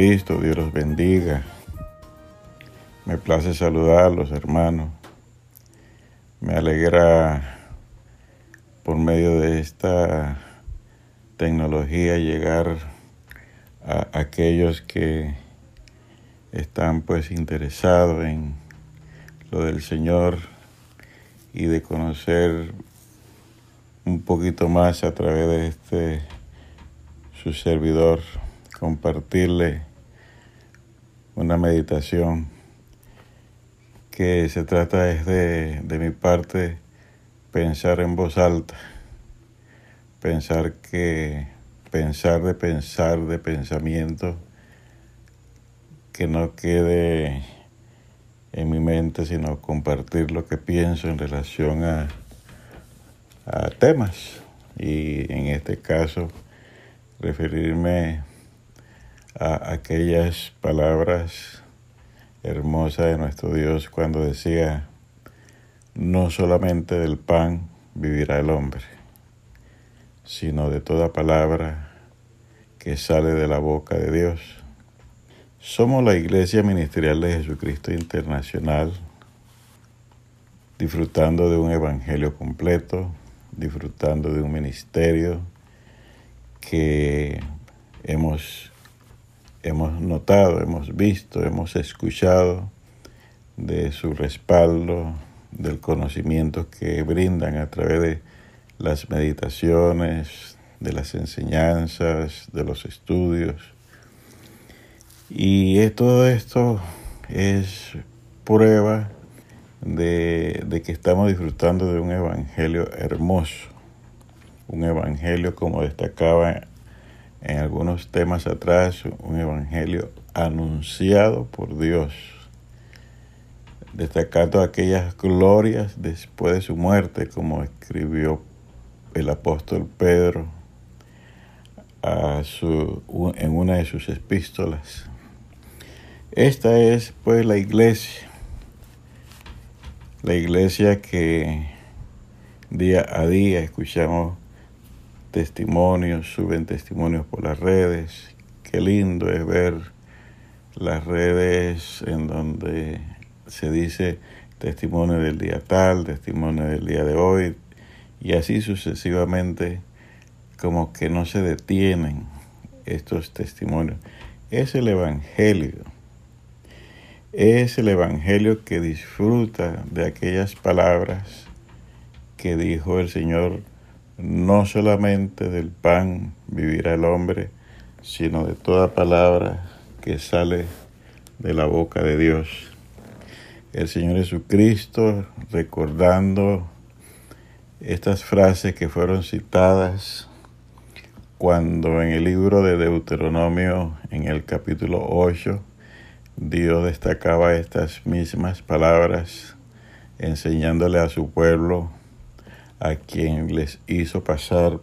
Jesucristo, Dios los bendiga. Me place saludarlos, hermanos. Me alegra por medio de esta tecnología llegar a aquellos que están pues interesados en lo del Señor y de conocer un poquito más a través de este su servidor, compartirle una meditación que se trata es de, de mi parte pensar en voz alta, pensar que pensar de pensar de pensamiento que no quede en mi mente, sino compartir lo que pienso en relación a, a temas. Y en este caso referirme a aquellas palabras hermosas de nuestro Dios cuando decía, no solamente del pan vivirá el hombre, sino de toda palabra que sale de la boca de Dios. Somos la Iglesia Ministerial de Jesucristo Internacional, disfrutando de un Evangelio completo, disfrutando de un ministerio que hemos, hemos notado, hemos visto, hemos escuchado de su respaldo, del conocimiento que brindan a través de las meditaciones, de las enseñanzas, de los estudios. Y todo esto es prueba de, que estamos disfrutando de un evangelio hermoso, un evangelio como destacaba en algunos temas atrás, un evangelio anunciado por Dios, destacando aquellas glorias después de su muerte, como escribió el apóstol Pedro a su, en una de sus epístolas. Esta es pues la iglesia, la iglesia que día a día escuchamos testimonios, suben testimonios por las redes. Qué lindo es ver las redes en donde se dice testimonio del día tal, testimonio del día de hoy, y así sucesivamente como que no se detienen estos testimonios. Es el Evangelio. Es el Evangelio que disfruta de aquellas palabras que dijo el Señor, no solamente del pan vivirá el hombre, sino de toda palabra que sale de la boca de Dios. El Señor Jesucristo recordando estas frases que fueron citadas cuando en el libro de Deuteronomio, en el capítulo 8, Dios destacaba estas mismas palabras, enseñándole a su pueblo, a quien les hizo pasar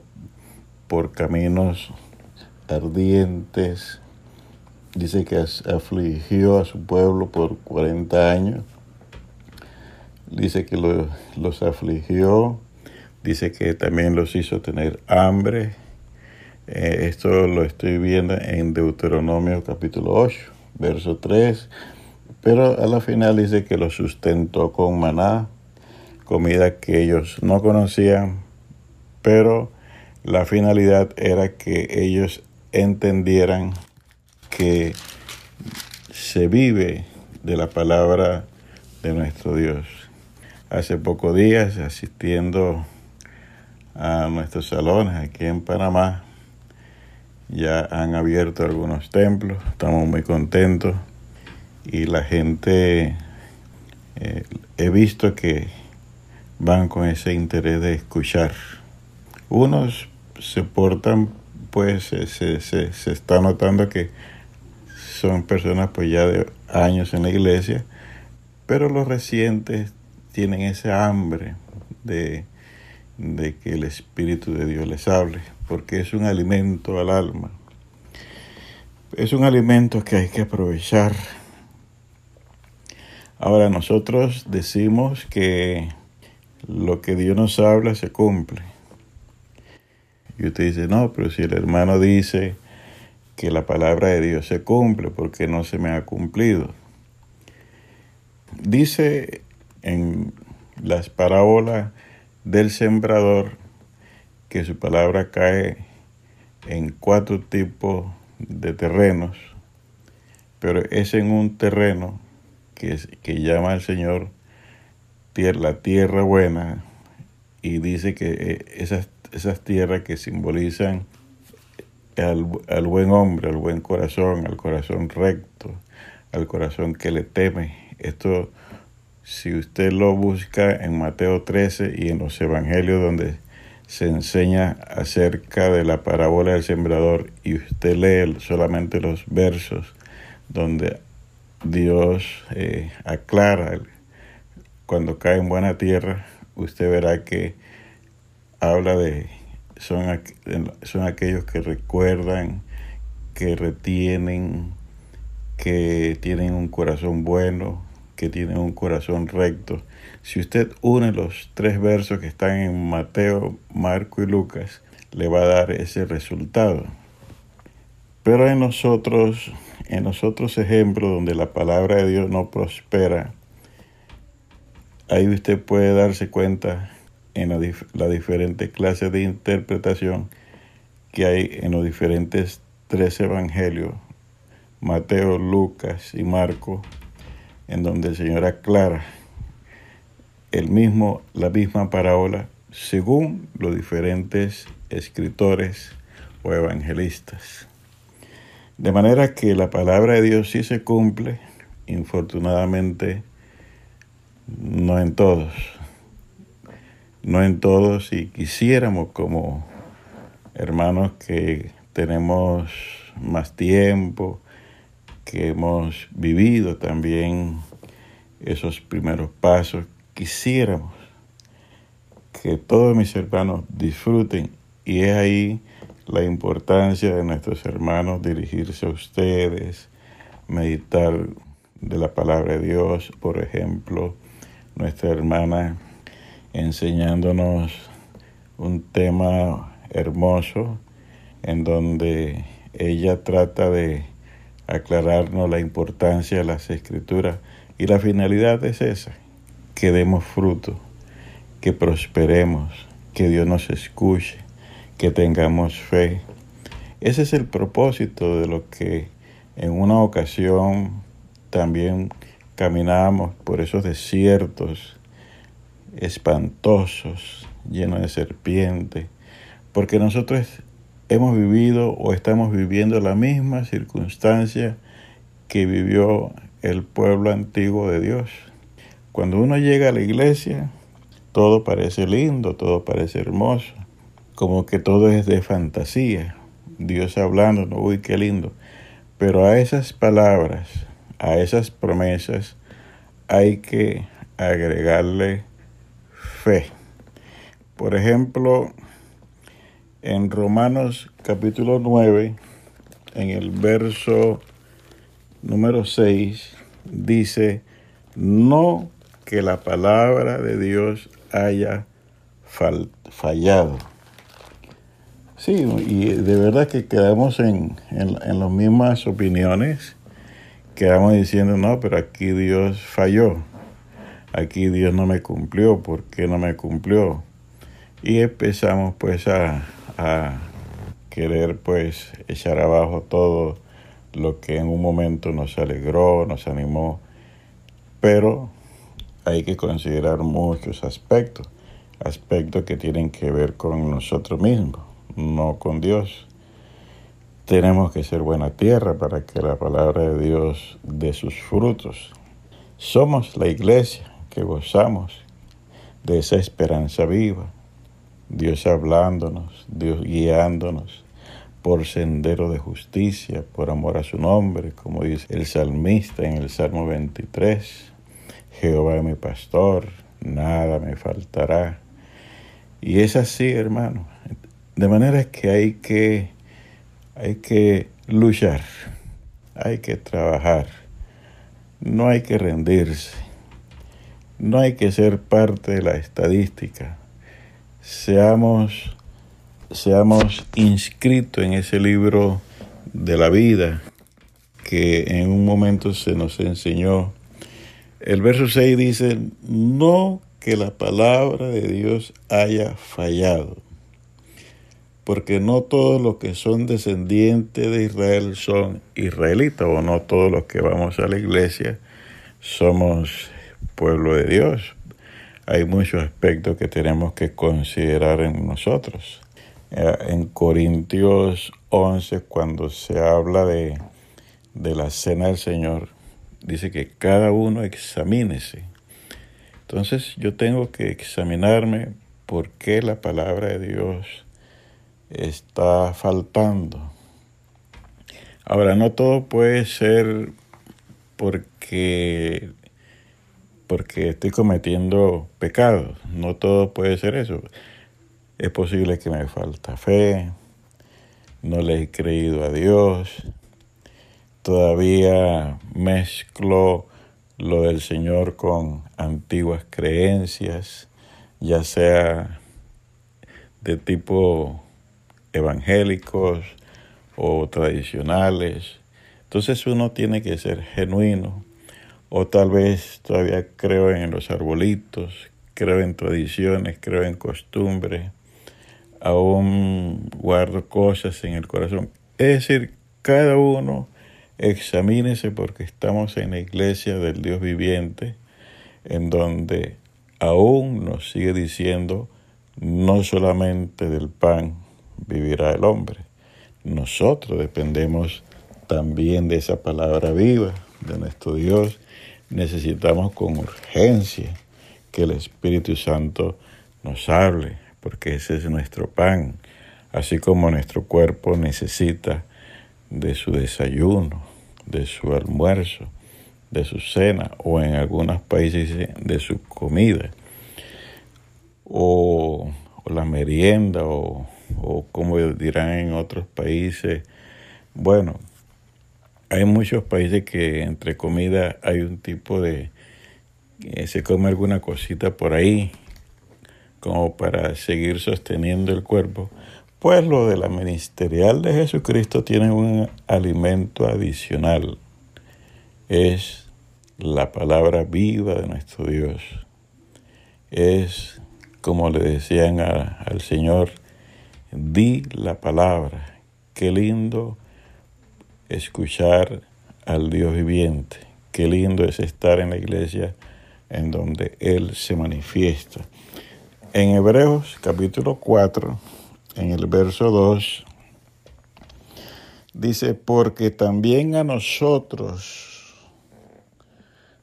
por caminos ardientes. Dice que afligió a su pueblo por 40 años. Dice que los afligió. Dice que también los hizo tener hambre eh, esto lo estoy viendo en Deuteronomio capítulo 8, verso 3. Pero a la final dice que lo sustentó con maná, comida que ellos no conocían, pero la finalidad era que ellos entendieran que se vive de la palabra de nuestro Dios. Hace pocos días, asistiendo a nuestros salones aquí en Panamá, ya han abierto algunos templos, estamos muy contentos y la gente eh, he visto que van con ese interés de escuchar. Unos se portan, pues se, se, se, está notando que son personas pues ya de años en la iglesia, pero los recientes tienen ese hambre de, de que el Espíritu de Dios les hable porque es un alimento al alma. Es un alimento que hay que aprovechar. Ahora nosotros decimos que lo que Dios nos habla se cumple. Y usted dice, no, pero si el hermano dice que la palabra de Dios se cumple porque no se me ha cumplido. Dice en las parábolas del sembrador que su palabra cae en cuatro tipos de terrenos, pero es en un terreno que, que llama el Señor la tierra buena y dice que eh, esas, esas tierras que simbolizan al, al buen hombre, al buen corazón, al corazón recto, al corazón que le teme. Esto, si usted lo busca en Mateo 13 y en los evangelios donde se enseña acerca de la parábola del sembrador y usted lee solamente los versos donde Dios eh, aclara cuando cae en buena tierra, usted verá que habla de, son, son aquellos que recuerdan, que retienen, que tienen un corazón bueno, que tienen un corazón recto. Si usted une los tres versos que están en Mateo, Marco y Lucas, le va a dar ese resultado. Pero en nosotros, en los otros ejemplos donde la palabra de Dios no prospera, ahí usted puede darse cuenta en la, la diferentes clases de interpretación que hay en los diferentes tres evangelios, Mateo, Lucas y Marco, en donde el Señor aclara el mismo, la misma parábola según los diferentes escritores o evangelistas. De manera que la palabra de Dios sí se cumple, infortunadamente no en todos, no en todos y quisiéramos como hermanos que tenemos más tiempo, que hemos vivido también esos primeros pasos, quisiéramos que todos mis hermanos disfruten y es ahí la importancia de nuestros hermanos dirigirse a ustedes, meditar de la palabra de Dios, por ejemplo, nuestra hermana enseñándonos un tema hermoso en donde ella trata de aclararnos la importancia de las escrituras y la finalidad es esa, que demos fruto, que prosperemos, que Dios nos escuche, que tengamos fe. Ese es el propósito de lo que en una ocasión también caminábamos por esos desiertos espantosos, llenos de serpientes, porque nosotros hemos vivido o estamos viviendo la misma circunstancia que vivió el pueblo antiguo de Dios. Cuando uno llega a la iglesia, todo parece lindo, todo parece hermoso, como que todo es de fantasía. Dios hablando, uy, qué lindo. Pero a esas palabras a esas promesas hay que agregarle fe. Por ejemplo, en Romanos capítulo 9, en el verso número 6, dice, no que la palabra de Dios haya fallado. Sí, y de verdad que quedamos en, en, en las mismas opiniones quedamos diciendo, no, pero aquí Dios falló, aquí Dios no me cumplió, ¿por qué no me cumplió? Y empezamos pues a, a querer pues echar abajo todo lo que en un momento nos alegró, nos animó, pero hay que considerar muchos aspectos, aspectos que tienen que ver con nosotros mismos, no con Dios. Tenemos que ser buena tierra para que la palabra de Dios dé sus frutos. Somos la iglesia que gozamos de esa esperanza viva. Dios hablándonos, Dios guiándonos por sendero de justicia, por amor a su nombre, como dice el salmista en el Salmo 23. Jehová es mi pastor, nada me faltará. Y es así, hermano. De manera que hay que hay que luchar, hay que trabajar, no hay que rendirse, no hay que ser parte de la estadística. Seamos, seamos inscritos en ese libro de la vida que en un momento se nos enseñó. El verso 6 dice, no que la palabra de Dios haya fallado, porque no todos los que son descendientes de Israel son israelitas, o no todos los que vamos a la iglesia somos pueblo de Dios. Hay muchos aspectos que tenemos que considerar en nosotros. Eh, en Corintios 11, cuando se habla de, de la cena del Señor, dice que cada uno examínese. Entonces yo tengo que examinarme por qué la palabra de Dios está faltando. Ahora, no todo puede ser porque porque estoy cometiendo pecados. No todo puede ser eso. Es posible que me falta fe, no le he creído a Dios, todavía mezclo lo del Señor con antiguas creencias, ya sea de tipo evangélicos o tradicionales. Entonces uno tiene que ser genuino o tal vez todavía creo en los arbolitos, creo en tradiciones, creo en costumbres, aún guardo cosas en el corazón. Es decir, cada uno examínese porque estamos en la iglesia del Dios viviente, en donde aún nos sigue diciendo, no solamente del pan vivirá el hombre. Nosotros dependemos también de esa palabra viva de nuestro Dios necesitamos con urgencia que el Espíritu Santo nos hable, porque ese es nuestro pan, así como nuestro cuerpo necesita de su desayuno, de su almuerzo, de su cena, o en algunos países de su comida, o, la merienda, o, o como dirán en otros países, bueno, hay muchos países que entre comida hay un tipo de... se come alguna cosita por ahí como para seguir sosteniendo el cuerpo. Pues lo de la ministerial de Jesucristo tiene un alimento adicional. Es la palabra viva de nuestro Dios. Es, como le decían al Señor, di la palabra. Qué lindo escuchar al Dios viviente. Qué lindo es estar en la iglesia en donde Él se manifiesta. En Hebreos capítulo 4, en el verso 2, dice, porque también a nosotros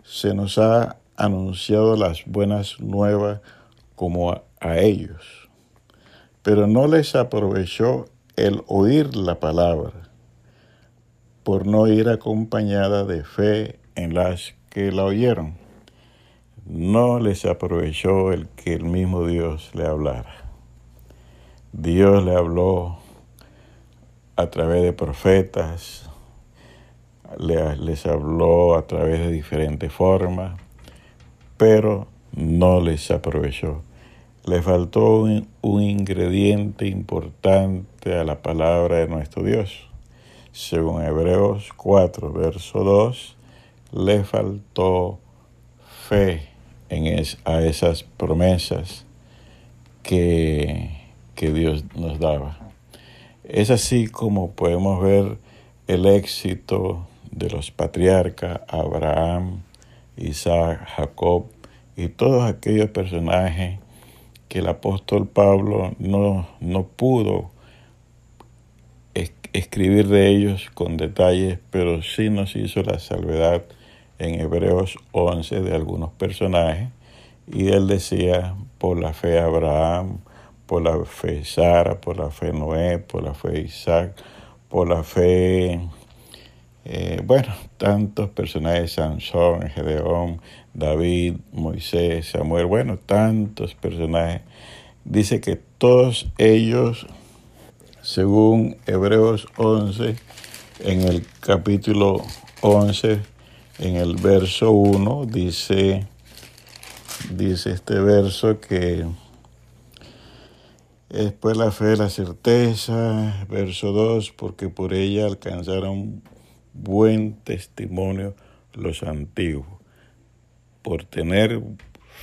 se nos ha anunciado las buenas nuevas como a, a ellos, pero no les aprovechó el oír la palabra por no ir acompañada de fe en las que la oyeron. No les aprovechó el que el mismo Dios le hablara. Dios le habló a través de profetas, les habló a través de diferentes formas, pero no les aprovechó. Le faltó un, ingrediente importante a la palabra de nuestro Dios según Hebreos 4, verso 2, le faltó fe en a esas promesas que, que Dios nos daba. Es así como podemos ver el éxito de los patriarcas Abraham, Isaac, Jacob y todos aquellos personajes que el apóstol Pablo no, no pudo escribir de ellos con detalles, pero sí nos hizo la salvedad en Hebreos 11 de algunos personajes. Y él decía, por la fe Abraham, por la fe Sara, por la fe Noé, por la fe Isaac, por la fe, eh, bueno, tantos personajes, Sansón, Gedeón, David, Moisés, Samuel, bueno, tantos personajes. Dice que todos ellos según Hebreos 11, en el capítulo 11, en el verso 1, dice, dice este verso que Después la fe, la certeza, verso 2, porque por ella alcanzaron buen testimonio los antiguos. Por tener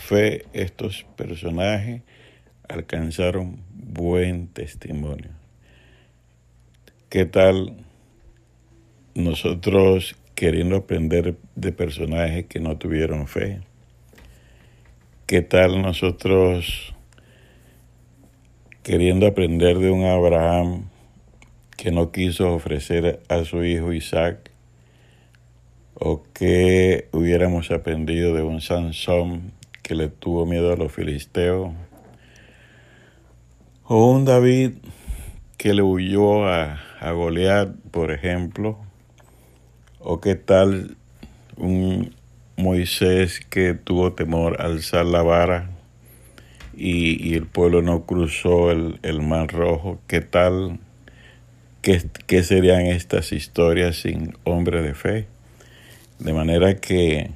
fe estos personajes alcanzaron buen testimonio. ¿Qué tal nosotros queriendo aprender de personajes que no tuvieron fe? ¿Qué tal nosotros queriendo aprender de un Abraham que no quiso ofrecer a su hijo Isaac? ¿O que hubiéramos aprendido de un Sansón que le tuvo miedo a los filisteos? ¿O un David que le huyó a, a Goliat, por ejemplo? ¿O qué tal un Moisés que tuvo temor al alzar la vara y, el pueblo no cruzó el, mar rojo. ¿Qué tal? ¿Qué, ¿Qué serían estas historias sin hombre de fe? De manera que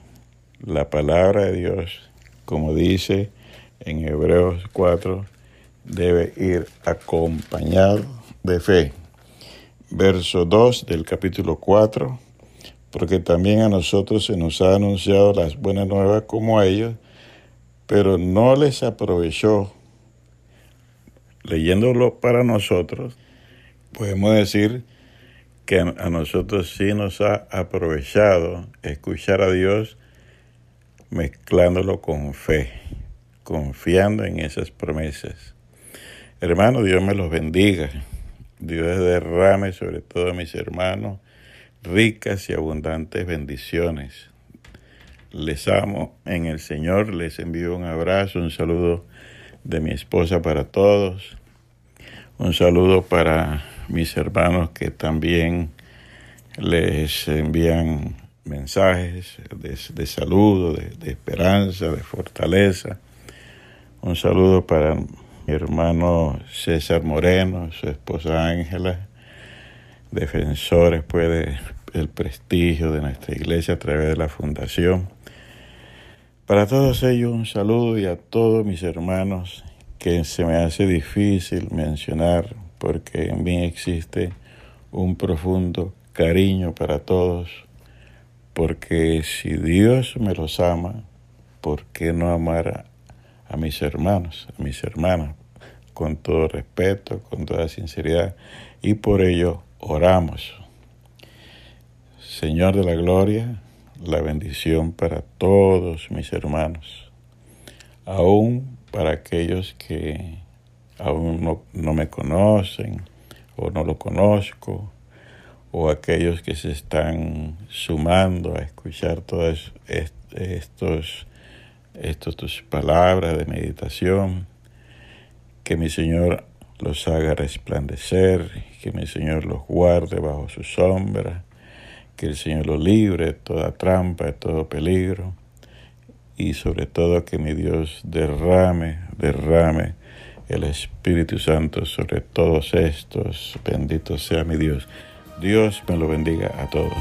la palabra de Dios, como dice en Hebreos 4, debe ir acompañado de fe. Verso 2 del capítulo 4, porque también a nosotros se nos ha anunciado las buenas nuevas como a ellos, pero no les aprovechó. Leyéndolo para nosotros, podemos decir que a nosotros sí nos ha aprovechado escuchar a Dios mezclándolo con fe, confiando en esas promesas. Hermano, Dios me los bendiga. Dios derrame sobre todos mis hermanos ricas y abundantes bendiciones les amo en el Señor, les envío un abrazo, un saludo de mi esposa para todos, un saludo para mis hermanos que también les envían mensajes de, saludo, de, de, esperanza, de fortaleza. Un saludo para mi hermano César Moreno, su esposa Ángela, defensores pues, del prestigio de nuestra iglesia a través de la fundación. Para todos ellos un saludo y a todos mis hermanos que se me hace difícil mencionar porque en mí existe un profundo cariño para todos, porque si Dios me los ama, ¿por qué no amar a, mis hermanos, a mis hermanas, con todo respeto, con toda sinceridad? Y por ello oramos. Señor de la Gloria, la bendición para todos mis hermanos, aún para aquellos que aún no, me conocen o no lo conozco, o aquellos que se están sumando a escuchar todas estos, estos tus palabras de meditación, que mi Señor los haga resplandecer, que mi Señor los guarde bajo su sombra, que el Señor lo libre de toda trampa, de todo peligro y sobre todo que mi Dios derrame, derrame el Espíritu Santo sobre todos estos. Bendito sea mi Dios. Dios me lo bendiga a todos.